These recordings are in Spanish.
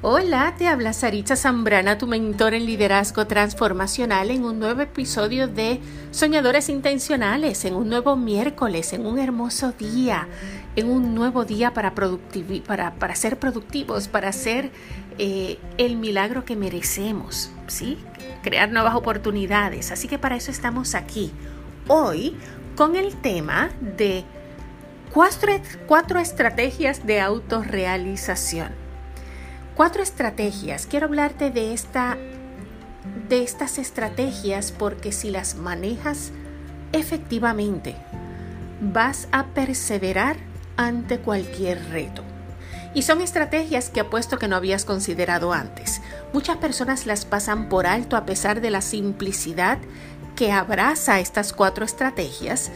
Hola, te habla Saritza Zambrana, tu mentor en liderazgo transformacional, en un nuevo episodio de Soñadores Intencionales, en un nuevo miércoles, en un hermoso día, en un nuevo día para, ser productivos, para hacer eh, el milagro que merecemos, ¿sí? Crear nuevas oportunidades. Así que para eso estamos aquí, hoy, con el tema de cuatro, cuatro estrategias de autorrealización. Cuatro estrategias. Quiero hablarte de, esta, de estas estrategias porque si las manejas efectivamente, vas a perseverar ante cualquier reto. Y son estrategias que apuesto que no habías considerado antes. Muchas personas las pasan por alto a pesar de la simplicidad que abraza estas cuatro estrategias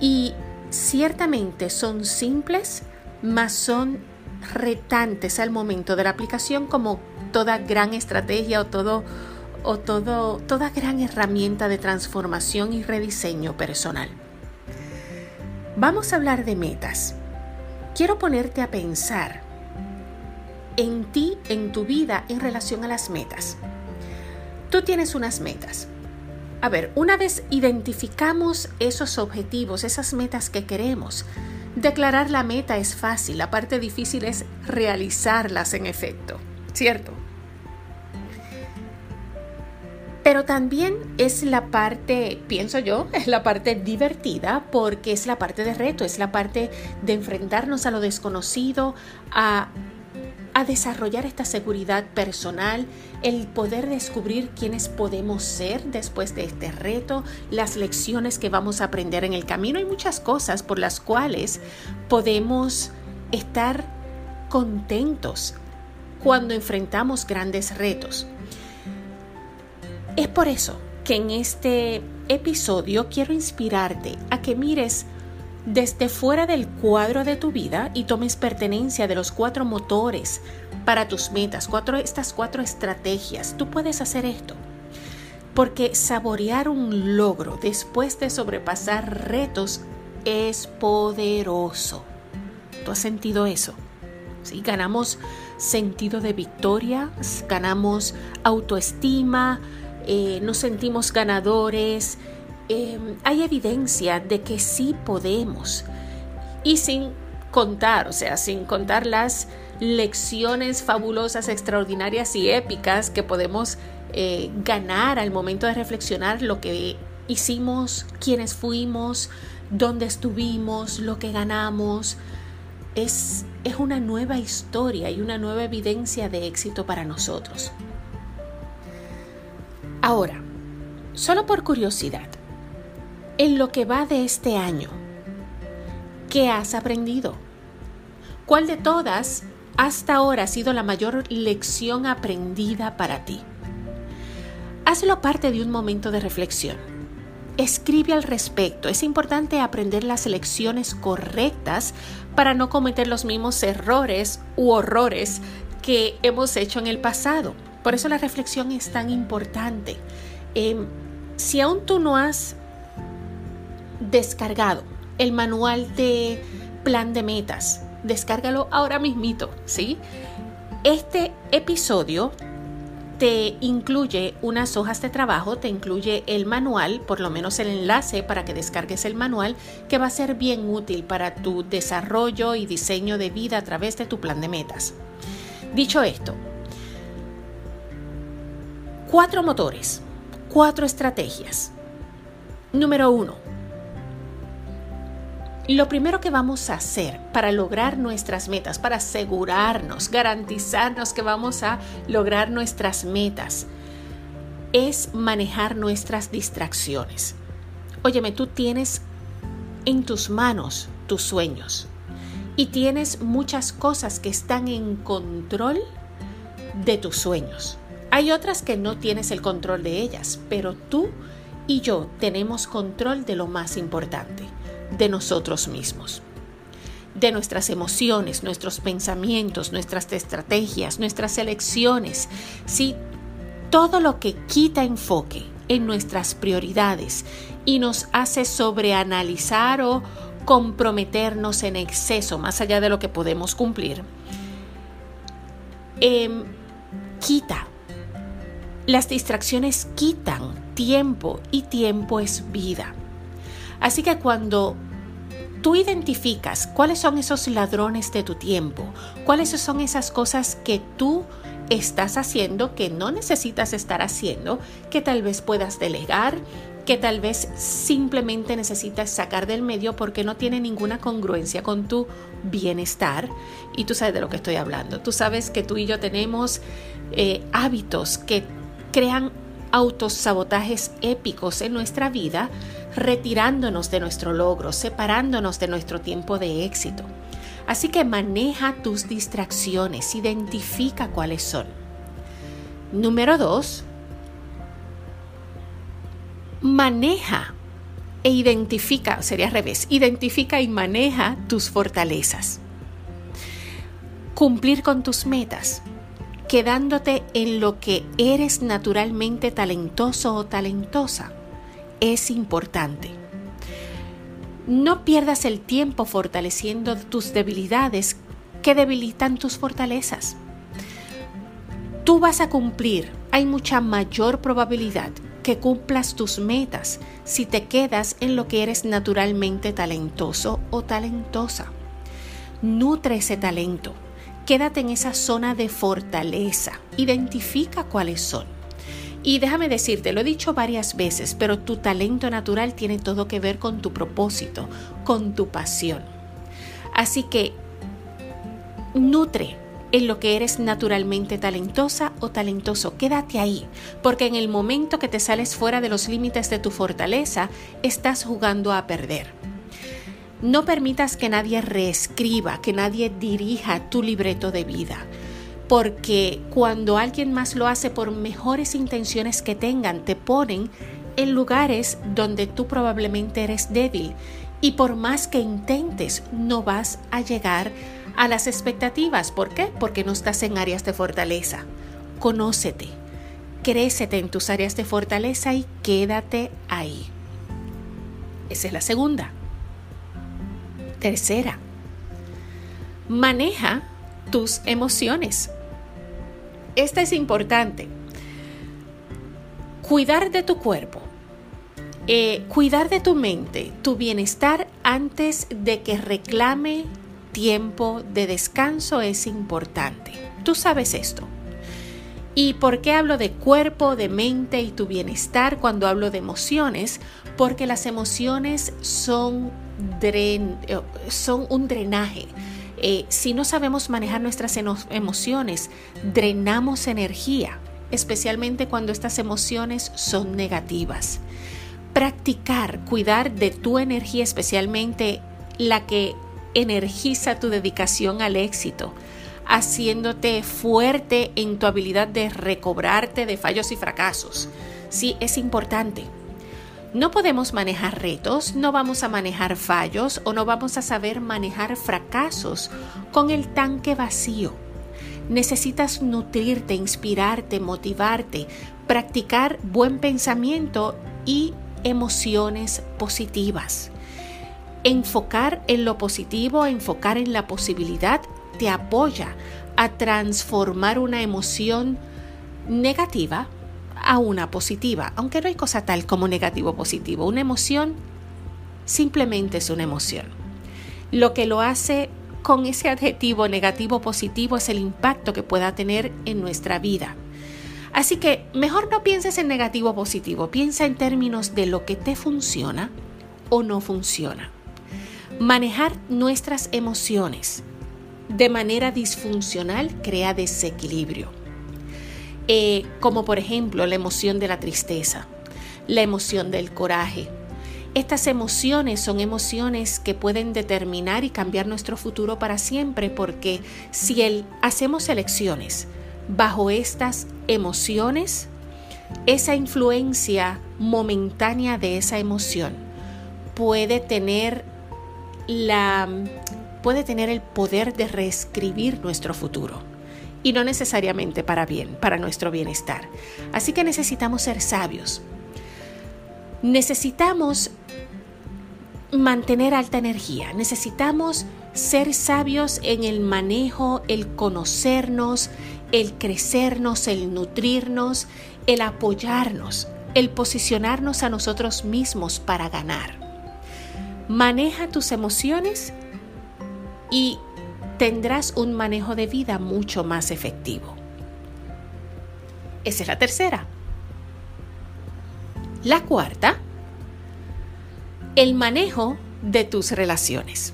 y ciertamente son simples, mas son retantes al momento de la aplicación como toda gran estrategia o todo o todo, toda gran herramienta de transformación y rediseño personal. Vamos a hablar de metas. Quiero ponerte a pensar en ti, en tu vida, en relación a las metas. Tú tienes unas metas. A ver, una vez identificamos esos objetivos, esas metas que queremos, Declarar la meta es fácil, la parte difícil es realizarlas en efecto, ¿cierto? Pero también es la parte, pienso yo, es la parte divertida porque es la parte de reto, es la parte de enfrentarnos a lo desconocido, a a desarrollar esta seguridad personal, el poder descubrir quiénes podemos ser después de este reto, las lecciones que vamos a aprender en el camino. Hay muchas cosas por las cuales podemos estar contentos cuando enfrentamos grandes retos. Es por eso que en este episodio quiero inspirarte a que mires desde fuera del cuadro de tu vida y tomes pertenencia de los cuatro motores para tus metas, cuatro, estas cuatro estrategias. Tú puedes hacer esto. Porque saborear un logro después de sobrepasar retos es poderoso. ¿Tú has sentido eso? ¿Sí? Ganamos sentido de victoria, ganamos autoestima, eh, nos sentimos ganadores, Em, hay evidencia de que sí podemos. Y sin contar, o sea, sin contar las lecciones fabulosas, extraordinarias y épicas que podemos eh, ganar al momento de reflexionar lo que hicimos, quiénes fuimos, dónde estuvimos, lo que ganamos. Es, es una nueva historia y una nueva evidencia de éxito para nosotros. Ahora, solo por curiosidad, en lo que va de este año, ¿qué has aprendido? ¿Cuál de todas hasta ahora ha sido la mayor lección aprendida para ti? Hazlo parte de un momento de reflexión. Escribe al respecto. Es importante aprender las lecciones correctas para no cometer los mismos errores u horrores que hemos hecho en el pasado. Por eso la reflexión es tan importante. Em, si aún tú no has descargado el manual de plan de metas. Descárgalo ahora mismito, ¿sí? Este episodio te incluye unas hojas de trabajo, te incluye el manual, por lo menos el enlace para que descargues el manual, que va a ser bien útil para tu desarrollo y diseño de vida a través de tu plan de metas. Dicho esto, cuatro motores, cuatro estrategias. Número uno, lo primero que vamos a hacer para lograr nuestras metas, para asegurarnos, garantizarnos que vamos a lograr nuestras metas, es manejar nuestras distracciones. Óyeme, tú tienes en tus manos tus sueños y tienes muchas cosas que están en control de tus sueños. Hay otras que no tienes el control de ellas, pero tú y yo tenemos control de lo más importante de nosotros mismos, de nuestras emociones, nuestros pensamientos, nuestras estrategias, nuestras elecciones, ¿sí? todo lo que quita enfoque en nuestras prioridades y nos hace sobreanalizar o comprometernos en exceso más allá de lo que podemos cumplir, em, quita. Las distracciones quitan tiempo y tiempo es vida. Así que cuando tú identificas cuáles son esos ladrones de tu tiempo, cuáles son esas cosas que tú estás haciendo que no necesitas estar haciendo, que tal vez puedas delegar, que tal vez simplemente necesitas sacar del medio porque no tiene ninguna congruencia con tu bienestar. Y tú sabes de lo que estoy hablando. Tú sabes que tú y yo tenemos eh, hábitos que crean autosabotajes épicos en nuestra vida, retirándonos de nuestro logro, separándonos de nuestro tiempo de éxito. Así que maneja tus distracciones, identifica cuáles son. Número dos, maneja e identifica, sería al revés, identifica y maneja tus fortalezas. Cumplir con tus metas, quedándote en lo que eres naturalmente talentoso o talentosa, es importante. No pierdas el tiempo fortaleciendo tus debilidades que debilitan tus fortalezas. Tú vas a cumplir, hay mucha mayor probabilidad que cumplas tus metas si te quedas en lo que eres naturalmente talentoso o talentosa. Nutre ese talento. Quédate en esa zona de fortaleza. Identifica cuáles son. Y déjame decirte, lo he dicho varias veces, pero tu talento natural tiene todo que ver con tu propósito, con tu pasión. Así que nutre en lo que eres naturalmente talentosa o talentoso. Quédate ahí, porque en el momento que te sales fuera de los límites de tu fortaleza, estás jugando a perder. No permitas que nadie reescriba, que nadie dirija tu libreto de vida, porque cuando alguien más lo hace por mejores intenciones que tengan, te ponen en lugares donde tú probablemente eres débil y por más que intentes no vas a llegar a las expectativas. ¿Por qué? Porque no estás en áreas de fortaleza. Conócete, crécete en tus áreas de fortaleza y quédate ahí. Esa es la segunda. Tercera, maneja tus emociones. Esta es importante. Cuidar de tu cuerpo, eh, cuidar de tu mente, tu bienestar antes de que reclame tiempo de descanso es importante. Tú sabes esto. ¿Y por qué hablo de cuerpo, de mente y tu bienestar cuando hablo de emociones? Porque las emociones son, eh, son un drenaje. Eh, si no sabemos manejar nuestras emociones, drenamos energía, especialmente cuando estas emociones son negativas. Practicar, cuidar de tu energía, especialmente la que energiza tu dedicación al éxito, haciéndote fuerte en tu habilidad de recobrarte de fallos y fracasos. Sí, es importante. No podemos manejar retos, no vamos a manejar fallos o no vamos a saber manejar fracasos con el tanque vacío. Necesitas nutrirte, inspirarte, motivarte, practicar buen pensamiento y emociones positivas. Enfocar en lo positivo, enfocar en la posibilidad, te apoya a transformar una emoción negativa a una positiva, aunque no hay cosa tal como negativo positivo. Una emoción simplemente es una emoción. Lo que lo hace con ese adjetivo negativo positivo es el impacto que pueda tener en nuestra vida. Así que mejor no pienses en negativo positivo, piensa en términos de lo que te funciona o no funciona. Manejar nuestras emociones de manera disfuncional crea desequilibrio, eh, como por ejemplo la emoción de la tristeza, la emoción del coraje. Estas emociones son emociones que pueden determinar y cambiar nuestro futuro para siempre porque si el, hacemos elecciones bajo estas emociones, esa influencia momentánea de esa emoción puede tener la, puede tener el poder de reescribir nuestro futuro y no necesariamente para bien, para nuestro bienestar. Así que necesitamos ser sabios. Necesitamos mantener alta energía, necesitamos ser sabios en el manejo, el conocernos, el crecernos, el nutrirnos, el apoyarnos, el posicionarnos a nosotros mismos para ganar. Maneja tus emociones y tendrás un manejo de vida mucho más efectivo. Esa es la tercera. La cuarta, el manejo de tus relaciones.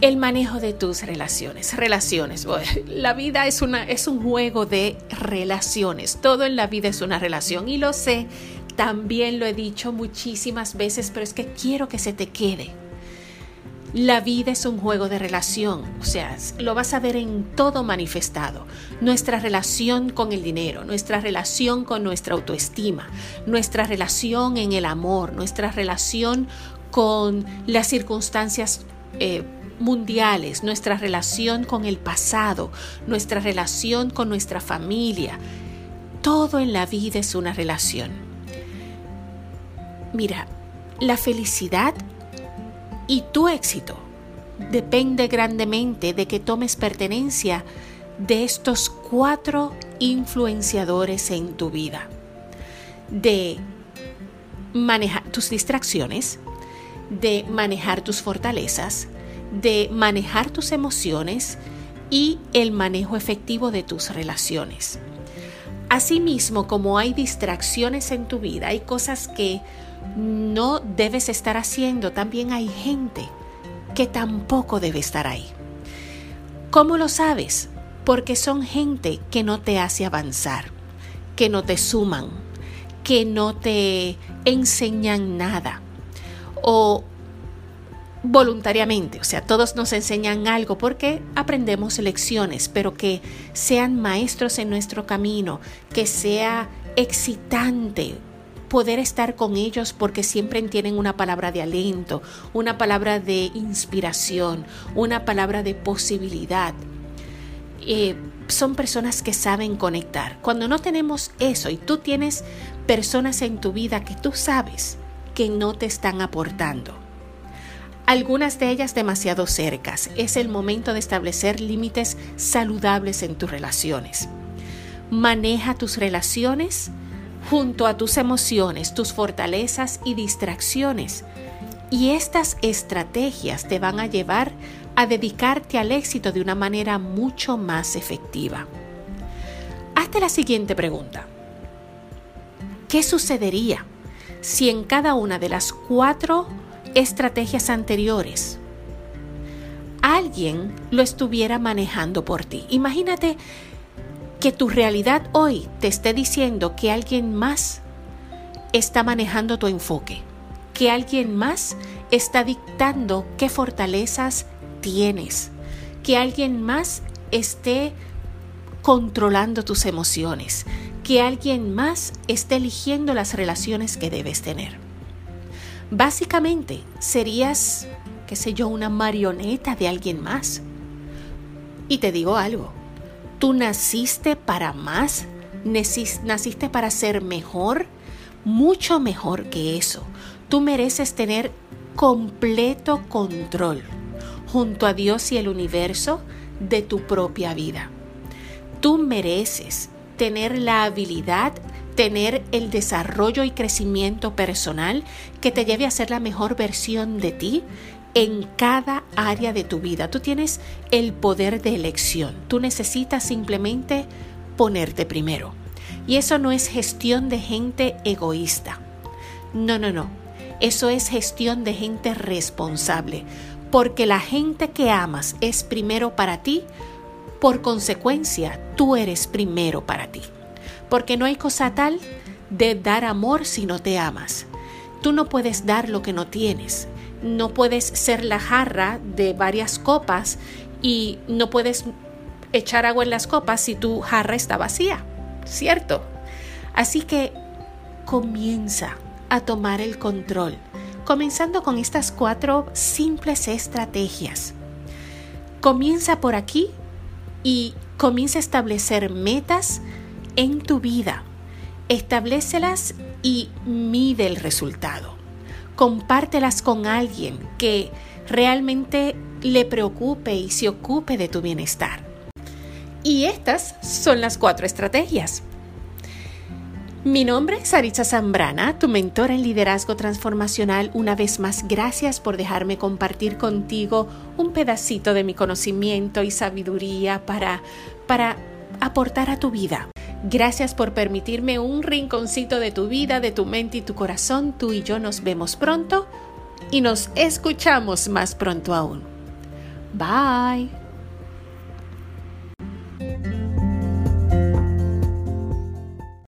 El manejo de tus relaciones. Relaciones. La vida es, una, es un juego de relaciones. Todo en la vida es una relación. Y lo sé, también lo he dicho muchísimas veces, pero es que quiero que se te quede. La vida es un juego de relación, o sea, lo vas a ver en todo manifestado. Nuestra relación con el dinero, nuestra relación con nuestra autoestima, nuestra relación en el amor, nuestra relación con las circunstancias eh, mundiales, nuestra relación con el pasado, nuestra relación con nuestra familia. Todo en la vida es una relación. Mira, la felicidad y tu éxito depende grandemente de que tomes pertenencia de estos cuatro influenciadores en tu vida. De manejar tus distracciones, de manejar tus fortalezas, de manejar tus emociones y el manejo efectivo de tus relaciones. Asimismo, como hay distracciones en tu vida, hay cosas que no debes estar haciendo, también hay gente que tampoco debe estar ahí. ¿Cómo lo sabes? Porque son gente que no te hace avanzar, que no te suman, que no te enseñan nada o voluntariamente, o sea, todos nos enseñan algo porque aprendemos lecciones, pero que sean maestros en nuestro camino, que sea excitante poder estar con ellos porque siempre tienen una palabra de aliento, una palabra de inspiración, una palabra de posibilidad. Eh, son personas que saben conectar. Cuando no tenemos eso y tú tienes personas en tu vida que tú sabes que no te están aportando, algunas de ellas demasiado cercas, es el momento de establecer límites saludables en tus relaciones. Maneja tus relaciones junto a tus emociones, tus fortalezas y distracciones. Y estas estrategias te van a llevar a dedicarte al éxito de una manera mucho más efectiva. Hazte la siguiente pregunta. ¿Qué sucedería si en cada una de las cuatro estrategias anteriores alguien lo estuviera manejando por ti? Imagínate que tu realidad hoy te esté diciendo que alguien más está manejando tu enfoque, que alguien más está dictando qué fortalezas tienes, que alguien más esté controlando tus emociones, que alguien más esté eligiendo las relaciones que debes tener. Básicamente serías, qué sé yo, una marioneta de alguien más. Y te digo algo, Tú naciste para más, naciste para ser mejor, mucho mejor que eso. Tú mereces tener completo control junto a Dios y el universo de tu propia vida. Tú mereces tener la habilidad, tener el desarrollo y crecimiento personal que te lleve a ser la mejor versión de ti en cada área de tu vida. Tú tienes el poder de elección. Tú necesitas simplemente ponerte primero. Y eso no es gestión de gente egoísta. No, no, no. Eso es gestión de gente responsable. Porque la gente que amas es primero para ti. Por consecuencia, tú eres primero para ti. Porque no hay cosa tal de dar amor si no te amas. Tú no puedes dar lo que no tienes no puedes ser la jarra de varias copas y no puedes echar agua en las copas si tu jarra está vacía, ¿cierto? Así que comienza a tomar el control, comenzando con estas cuatro simples estrategias. Comienza por aquí y comienza a establecer metas en tu vida. Establecelas y mide el resultado compártelas con alguien que realmente le preocupe y se ocupe de tu bienestar. Y estas son las cuatro estrategias. Mi nombre es Saritza Zambrana, tu mentora en liderazgo transformacional. Una vez más, gracias por dejarme compartir contigo un pedacito de mi conocimiento y sabiduría para, para aportar a tu vida. Gracias por permitirme un rinconcito de tu vida, de tu mente y tu corazón. Tú y yo nos vemos pronto y nos escuchamos más pronto aún. Bye.